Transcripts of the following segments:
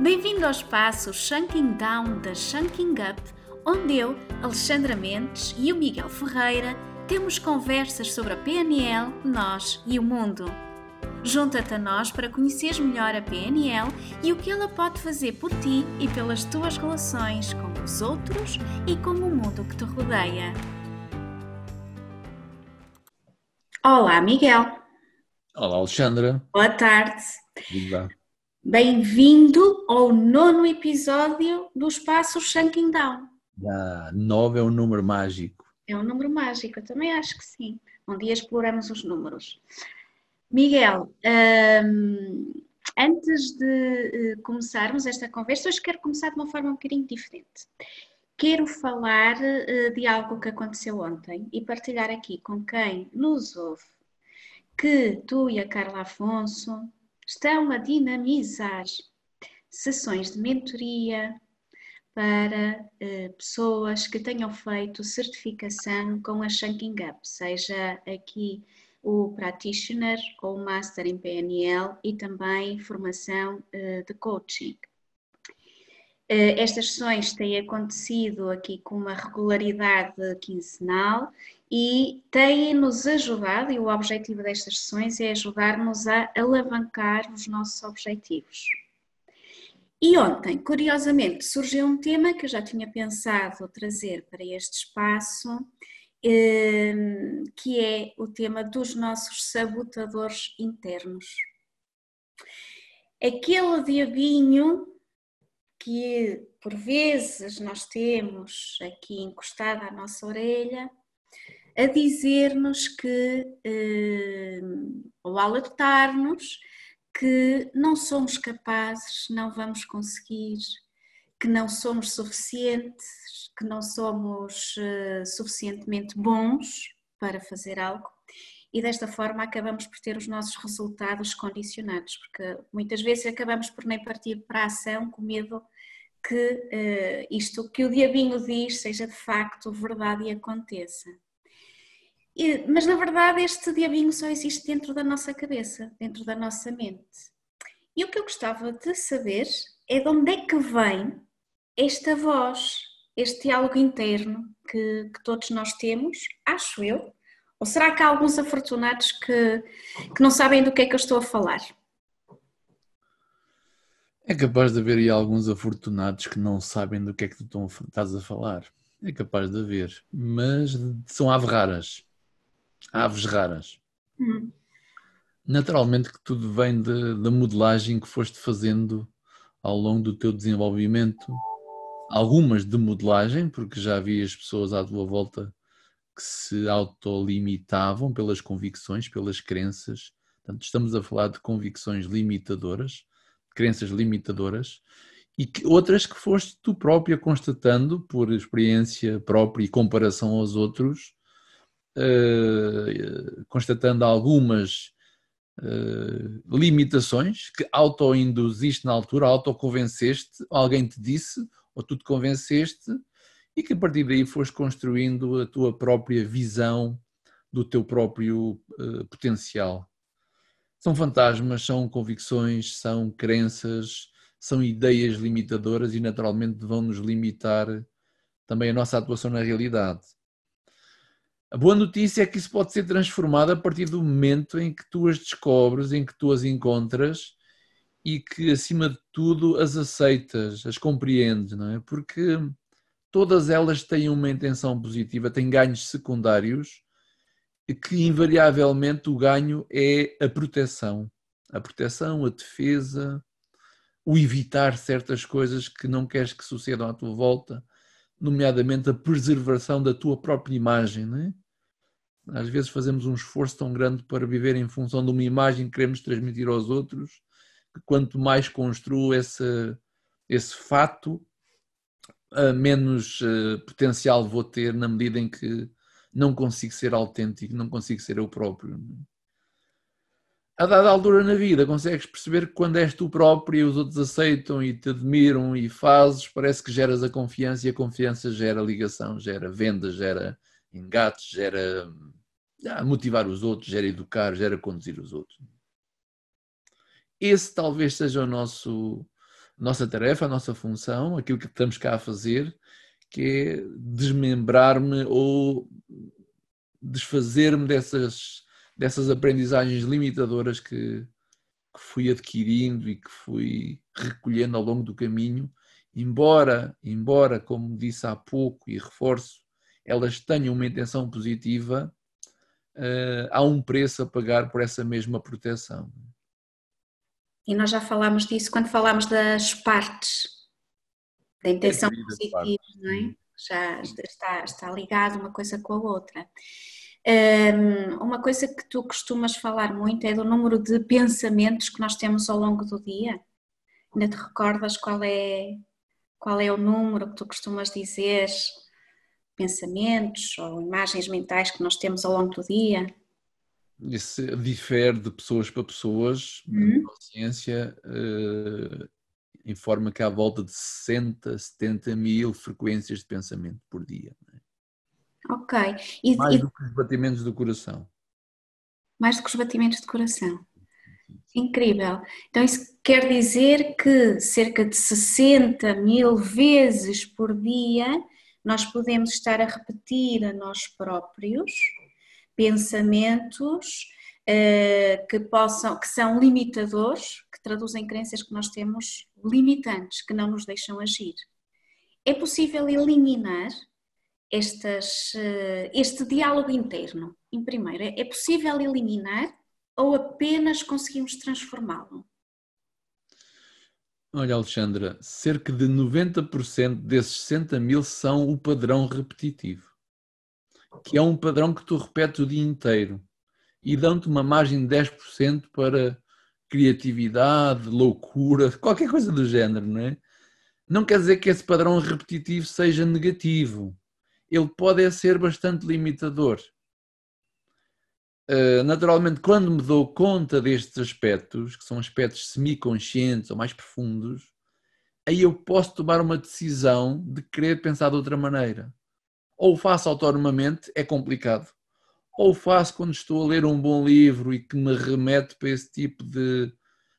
Bem-vindo ao espaço Shunking Down da Shunking Up, onde eu, Alexandra Mendes e o Miguel Ferreira temos conversas sobre a PNL, nós e o mundo. Junta-te a nós para conheceres melhor a PNL e o que ela pode fazer por ti e pelas tuas relações com os outros e com o mundo que te rodeia. Olá, Miguel. Olá, Alexandra. Boa tarde. Viva. Bem-vindo ao nono episódio do Espaço Shunking Down. Ah, nove é um número mágico. É um número mágico, eu também acho que sim. Um dia exploramos os números. Miguel, hum, antes de uh, começarmos esta conversa, hoje quero começar de uma forma um bocadinho diferente. Quero falar uh, de algo que aconteceu ontem e partilhar aqui com quem nos ouve que tu e a Carla Afonso estão a dinamizar sessões de mentoria para uh, pessoas que tenham feito certificação com a Shanking Up, seja aqui o Practitioner ou o Master em PNL e também formação uh, de coaching. Uh, estas sessões têm acontecido aqui com uma regularidade quinzenal e têm-nos ajudado, e o objetivo destas sessões é ajudar-nos a alavancar os nossos objetivos. E ontem, curiosamente, surgiu um tema que eu já tinha pensado trazer para este espaço, ehm, que é o tema dos nossos sabotadores internos. Aquele diabinho que por vezes nós temos aqui encostado à nossa orelha, a dizer-nos que, eh, ou alertar-nos, que não somos capazes, não vamos conseguir, que não somos suficientes, que não somos uh, suficientemente bons para fazer algo e desta forma acabamos por ter os nossos resultados condicionados, porque muitas vezes acabamos por nem partir para a ação com medo que uh, isto que o diabinho diz seja de facto verdade e aconteça. Mas na verdade este diabinho só existe dentro da nossa cabeça, dentro da nossa mente. E o que eu gostava de saber é de onde é que vem esta voz, este diálogo interno que, que todos nós temos, acho eu. Ou será que há alguns afortunados que, que não sabem do que é que eu estou a falar? É capaz de haver aí alguns afortunados que não sabem do que é que tu estás a falar. É capaz de haver, mas são aves raras aves raras. Hum. Naturalmente que tudo vem da modelagem que foste fazendo ao longo do teu desenvolvimento. Algumas de modelagem, porque já havias pessoas à tua volta que se autolimitavam pelas convicções, pelas crenças. Portanto, estamos a falar de convicções limitadoras, crenças limitadoras, e que, outras que foste tu própria constatando por experiência própria e comparação aos outros, constatando algumas uh, limitações que auto-induziste na altura, auto-convenceste, alguém te disse, ou tu te convenceste, e que a partir daí foste construindo a tua própria visão do teu próprio uh, potencial. São fantasmas, são convicções, são crenças, são ideias limitadoras e naturalmente vão nos limitar também a nossa atuação na realidade. A boa notícia é que isso pode ser transformado a partir do momento em que tu as descobres, em que tu as encontras e que, acima de tudo, as aceitas, as compreendes, não é? Porque todas elas têm uma intenção positiva, têm ganhos secundários, que invariavelmente o ganho é a proteção. A proteção, a defesa, o evitar certas coisas que não queres que sucedam à tua volta nomeadamente a preservação da tua própria imagem. É? Às vezes fazemos um esforço tão grande para viver em função de uma imagem que queremos transmitir aos outros, que quanto mais construo esse, esse fato, menos uh, potencial vou ter na medida em que não consigo ser autêntico, não consigo ser eu próprio. A dada altura na vida, consegues perceber que quando és tu próprio e os outros aceitam e te admiram e fazes, parece que geras a confiança e a confiança gera ligação, gera venda, gera engates, gera motivar os outros, gera educar, gera conduzir os outros. Esse talvez seja o nosso, nossa tarefa, a nossa função, aquilo que estamos cá a fazer, que é desmembrar-me ou desfazer-me dessas, dessas aprendizagens limitadoras que, que fui adquirindo e que fui recolhendo ao longo do caminho, embora, embora, como disse há pouco e reforço, elas tenham uma intenção positiva, uh, há um preço a pagar por essa mesma proteção. E nós já falámos disso quando falámos das partes, da intenção é positiva, não é? Já está, está ligado uma coisa com a outra. Um, uma coisa que tu costumas falar muito é do número de pensamentos que nós temos ao longo do dia. Ainda te recordas qual é, qual é o número que tu costumas dizer? Pensamentos ou imagens mentais que nós temos ao longo do dia? Isso difere de pessoas para pessoas. Uhum. A ciência uh, informa que há volta de 60, 70 mil frequências de pensamento por dia. Ok. E, mais e... do que os batimentos do coração. Mais do que os batimentos de coração. Incrível. Então, isso quer dizer que cerca de 60 mil vezes por dia nós podemos estar a repetir a nós próprios pensamentos uh, que possam, que são limitadores, que traduzem crenças que nós temos limitantes, que não nos deixam agir. É possível eliminar estas, eh, este diálogo interno, em primeiro, é possível eliminar ou apenas conseguimos transformá-lo? Olha, Alexandra, cerca de 90% desses 60 mil são o padrão repetitivo, que é um padrão que tu repetes o dia inteiro e dão-te uma margem de 10% para criatividade, loucura, qualquer coisa do género, não é? Não quer dizer que esse padrão repetitivo seja negativo ele pode é ser bastante limitador. Uh, naturalmente, quando me dou conta destes aspectos, que são aspectos semi-conscientes ou mais profundos, aí eu posso tomar uma decisão de querer pensar de outra maneira. Ou faço autonomamente, é complicado. Ou faço quando estou a ler um bom livro e que me remete para esse tipo de,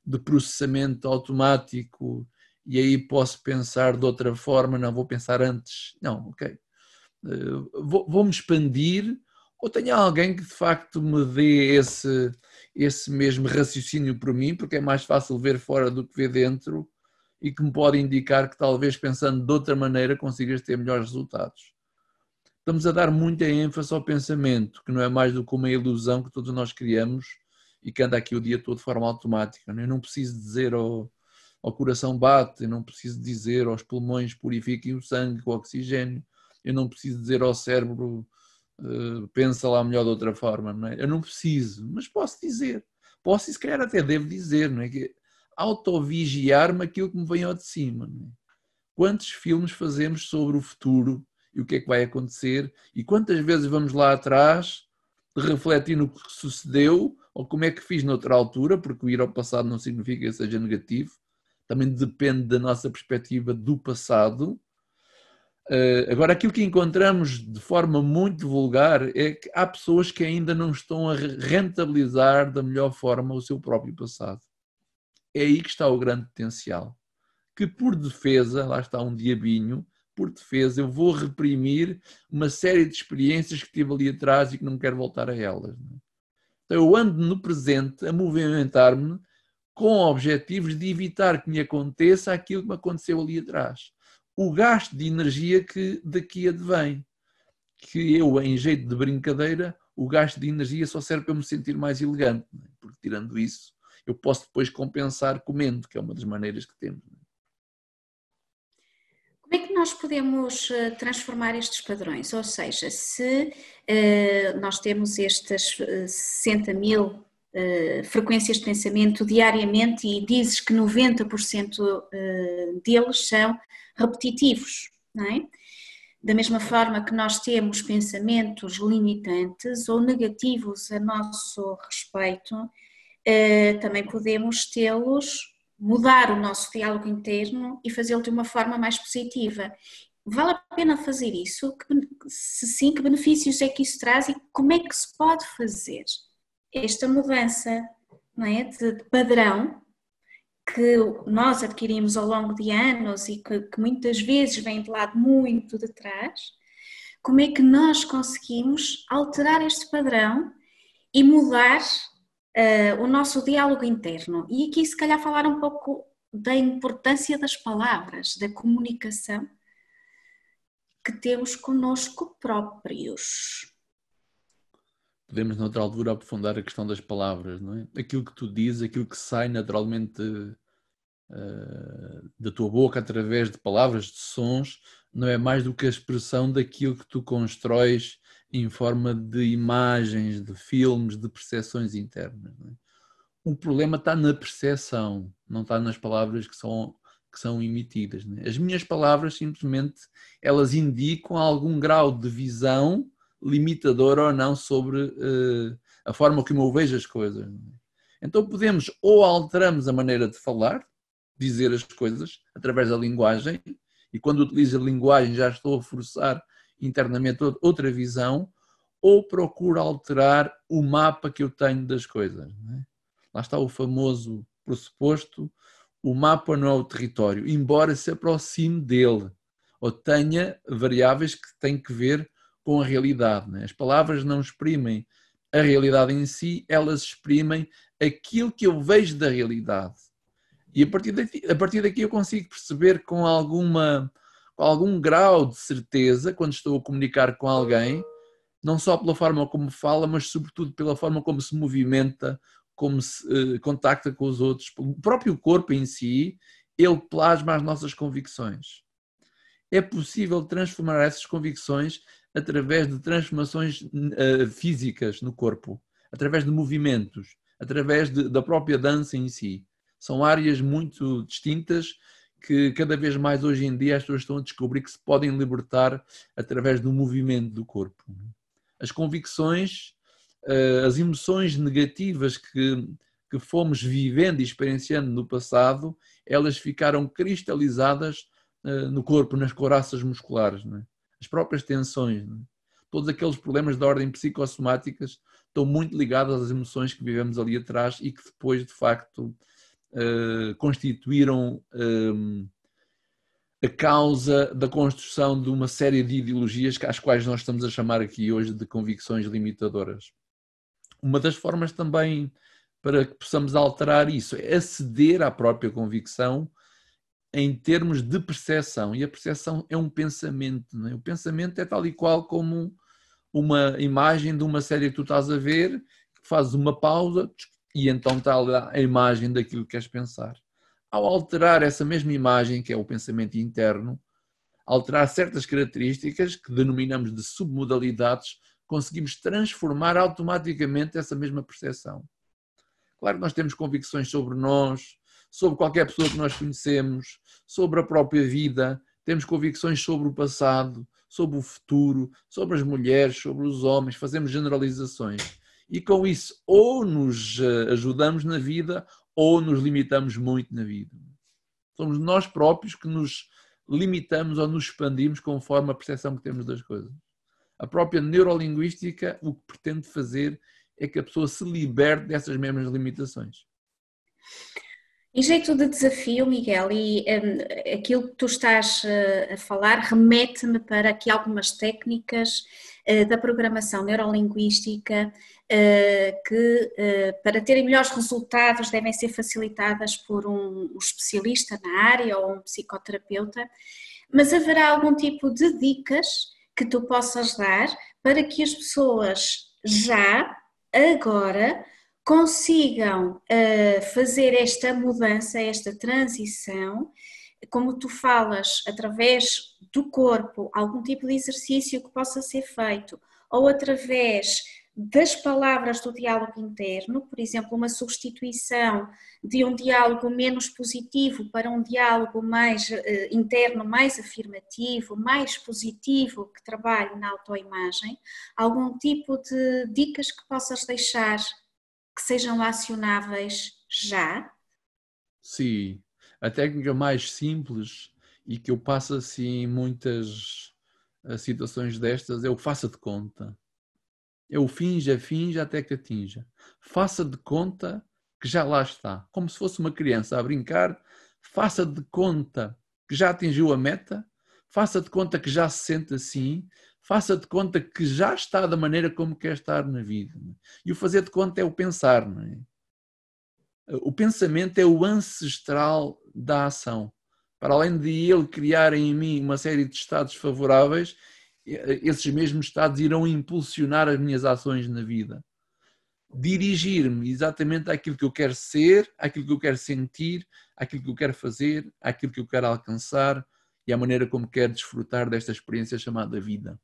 de processamento automático e aí posso pensar de outra forma, não vou pensar antes. Não, ok vou-me expandir ou tenho alguém que de facto me dê esse, esse mesmo raciocínio por mim, porque é mais fácil ver fora do que ver dentro e que me pode indicar que talvez pensando de outra maneira consigas ter melhores resultados. Estamos a dar muita ênfase ao pensamento, que não é mais do que uma ilusão que todos nós criamos e que anda aqui o dia todo de forma automática. Eu não preciso dizer ao, ao coração bate, eu não preciso dizer aos pulmões purifiquem o sangue com oxigênio eu não preciso dizer ao cérebro uh, pensa lá melhor de outra forma, não é? Eu não preciso, mas posso dizer. Posso e se calhar até devo dizer, não é? Que autovigiar-me aquilo que me vem ao de cima. É? Quantos filmes fazemos sobre o futuro e o que é que vai acontecer e quantas vezes vamos lá atrás refletir no que sucedeu ou como é que fiz noutra altura, porque ir ao passado não significa que seja negativo, também depende da nossa perspectiva do passado agora, aquilo que encontramos de forma muito vulgar é que há pessoas que ainda não estão a rentabilizar da melhor forma o seu próprio passado. É aí que está o grande potencial. Que por defesa, lá está um diabinho, por defesa, eu vou reprimir uma série de experiências que tive ali atrás e que não quero voltar a elas. É? Então, eu ando no presente a movimentar-me com objetivos de evitar que me aconteça aquilo que me aconteceu ali atrás o gasto de energia que daqui advém. Que eu, em jeito de brincadeira, o gasto de energia só serve para eu me sentir mais elegante, é? porque tirando isso, eu posso depois compensar comendo, que é uma das maneiras que temos. É? Como é que nós podemos eh, transformar estes padrões? Ou seja, se uh, nós temos estas 60 mil uh, frequências de pensamento diariamente e dizes que 90% uh, deles são repetitivos, não é? Da mesma forma que nós temos pensamentos limitantes ou negativos a nosso respeito, eh, também podemos tê-los, mudar o nosso diálogo interno e fazê-lo de uma forma mais positiva. Vale a pena fazer isso? Se sim, que benefícios é que isso traz e como é que se pode fazer esta mudança não é? de padrão que nós adquirimos ao longo de anos e que, que muitas vezes vem de lado muito de trás, como é que nós conseguimos alterar este padrão e mudar uh, o nosso diálogo interno? E aqui, se calhar, falar um pouco da importância das palavras, da comunicação que temos conosco próprios. Podemos, noutra altura, aprofundar a questão das palavras, não é? Aquilo que tu dizes, aquilo que sai naturalmente uh, da tua boca através de palavras, de sons, não é mais do que a expressão daquilo que tu constróis em forma de imagens, de filmes, de percepções internas. É? O problema está na percepção, não está nas palavras que são, que são emitidas. É? As minhas palavras, simplesmente, elas indicam algum grau de visão limitador ou não sobre uh, a forma como eu vejo as coisas. É? Então podemos ou alteramos a maneira de falar, dizer as coisas através da linguagem, e quando utilizo a linguagem já estou a forçar internamente outra visão, ou procuro alterar o mapa que eu tenho das coisas. É? Lá está o famoso pressuposto, o mapa não é o território, embora se aproxime dele, ou tenha variáveis que têm que ver com a realidade. É? As palavras não exprimem a realidade em si, elas exprimem aquilo que eu vejo da realidade. E a partir daqui, a partir daqui eu consigo perceber com alguma com algum grau de certeza quando estou a comunicar com alguém, não só pela forma como fala, mas sobretudo pela forma como se movimenta, como se uh, contacta com os outros. O próprio corpo em si, ele plasma as nossas convicções. É possível transformar essas convicções através de transformações uh, físicas no corpo, através de movimentos, através de, da própria dança em si. São áreas muito distintas que cada vez mais hoje em dia as pessoas estão a descobrir que se podem libertar através do movimento do corpo. As convicções, eh, as emoções negativas que, que fomos vivendo e experienciando no passado, elas ficaram cristalizadas eh, no corpo, nas coraças musculares. É? As próprias tensões, é? todos aqueles problemas de ordem psicossomáticas estão muito ligados às emoções que vivemos ali atrás e que depois, de facto, uh, constituíram um, eh, a causa da construção de uma série de ideologias às quais nós estamos a chamar aqui hoje de convicções limitadoras. Uma das formas também para que possamos alterar isso é aceder à própria convicção em termos de percepção. E a percepção é um pensamento. É? O pensamento é tal e qual como uma imagem de uma série que tu estás a ver, fazes uma pausa, e então está lá a imagem daquilo que queres pensar. Ao alterar essa mesma imagem, que é o pensamento interno, alterar certas características que denominamos de submodalidades, conseguimos transformar automaticamente essa mesma percepção. Claro que nós temos convicções sobre nós, sobre qualquer pessoa que nós conhecemos, sobre a própria vida, temos convicções sobre o passado, sobre o futuro, sobre as mulheres, sobre os homens, fazemos generalizações e com isso ou nos eh, ajudamos na vida ou nos limitamos muito na vida. Somos nós próprios que nos limitamos ou nos expandimos conforme a percepção que temos das coisas. A própria neurolinguística o que pretende fazer é que a pessoa se liberte dessas mesmas limitações. Em jeito de desafio, Miguel, e um, aquilo que tu estás uh, a falar remete-me para aqui algumas técnicas uh, da programação neurolinguística uh, que, para terem melhores resultados, devem ser facilitadas por um, um especialista na área ou um psicoterapeuta, mas haverá algum tipo de dicas que tu possas dar para que as pessoas já, agora, consigam uh, fazer esta mudança, esta transição, como tu falas, através do corpo, algum tipo de exercício que possa ser feito, ou através das palavras do diálogo interno, por exemplo, uma substituição de um diálogo menos positivo para um diálogo mais uh, interno, mais afirmativo, mais positivo, que trabalhe na autoimagem, algum tipo de dicas que possas deixar que sejam acionáveis já? Sim, a técnica mais simples e que eu passo assim em muitas eh, situações destas é o faça de conta. O finja, finja até que atinja. Faça de conta que já lá está, como se fosse uma criança a brincar, faça de conta que já atingiu a meta, faça de conta que já se sente assim, faça de conta que já está da maneira como quer estar na vida. E o fazer de conta é o pensar. É? O pensamento é o ancestral da ação. Para além de ele criar em mim uma série de estados favoráveis, esses mesmos estados irão impulsionar as minhas ações na vida. Dirigir-me exatamente àquilo que eu quero ser, àquilo que eu quero sentir, àquilo que eu quero fazer, àquilo que eu quero alcançar e à maneira como quero desfrutar desta experiência chamada vida.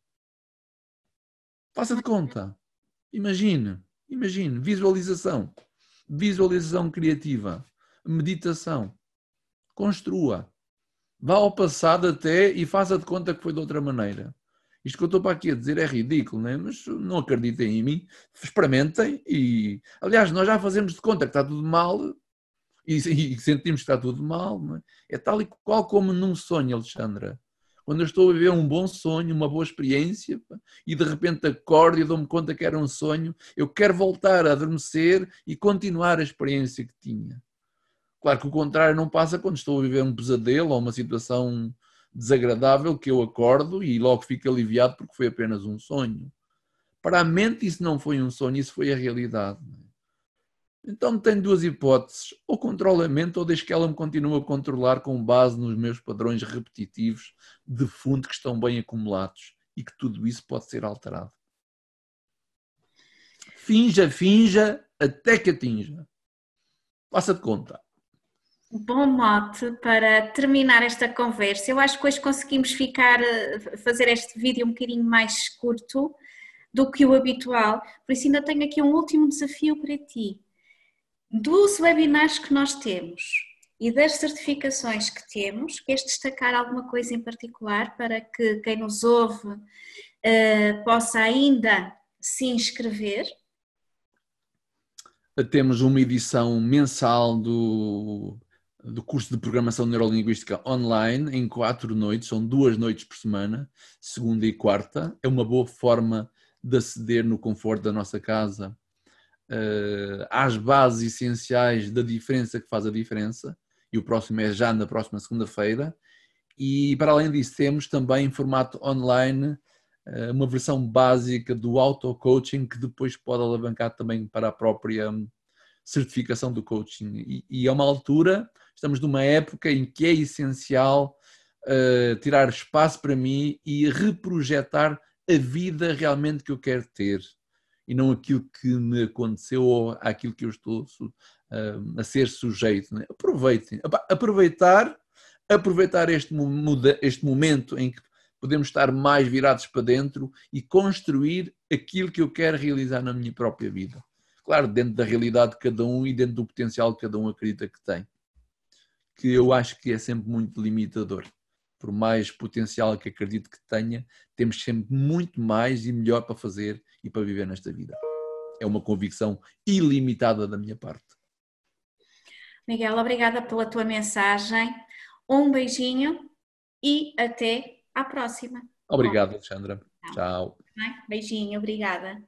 Faça de conta. Imagine, imagine, visualização, visualização criativa, meditação. Construa. Vá ao passado até e faça de conta que foi de outra maneira. Isto que eu estou para aqui a dizer é ridículo, né? mas não acreditem em mim, experimentem e, aliás, nós já fazemos de conta que está tudo mal e, e sentimos que está tudo mal. É? é tal e qual como num sonho, Alexandra. Quando eu estou a viver um bom sonho, uma boa experiência, e de repente acordo e dou-me conta que era um sonho, eu quero voltar a adormecer e continuar a experiência que tinha. Claro que o contrário não passa quando estou a viver um pesadelo ou uma situação desagradável que eu acordo e logo fico aliviado porque foi apenas um sonho. Para a mente isso não foi um sonho, isso foi a realidade. Então tem duas hipóteses, ou controla a mente ou deixo que ela me continue a controlar com base nos meus padrões repetitivos de fundo que estão bem acumulados e que tudo isso pode ser alterado. Finja, finja, até que atinja. Faça de conta bom mote para terminar esta conversa. Eu acho que hoje conseguimos ficar, eh, fazer este vídeo um bocadinho mais curto do que o habitual, por isso ainda tenho aqui um último desafio para ti. Dos webinars que nós temos e das certificações que temos, queres destacar alguma coisa em particular para que quem nos ouve uh, possa ainda se inscrever? Temos uma edição mensal do do curso de Programação Neurolinguística online em quatro noites, são duas noites por semana, segunda e quarta. É uma boa forma de aceder no conforto da nossa casa uh, às bases essenciais da diferença que faz a diferença. E o próximo é já na próxima segunda-feira. E para além disso, temos também em formato online uh, uma versão básica do auto-coaching que depois pode alavancar também para a própria certificação do coaching. E, e é uma altura, estamos numa época em que é essencial uh, tirar espaço para mim e reprojetar a vida realmente que eu quero ter e não aquilo que me aconteceu ou aquilo que eu estou uh, a ser sujeito. Né? Aproveitem, aproveitar, aproveitar este, este momento em que podemos estar mais virados para dentro e construir aquilo que eu quero realizar na minha própria vida. Claro, dentro da realidade de cada um e dentro do potencial que cada um acredita que tem. Que eu acho que é sempre muito limitador. Por mais potencial que acredito que tenha, temos sempre muito mais e melhor para fazer e para viver nesta vida. É uma convicção ilimitada da minha parte. Miguel, obrigada pela tua mensagem. Um beijinho e até à próxima. Obrigado, Alexandra. Tchau. Beijinho, obrigada.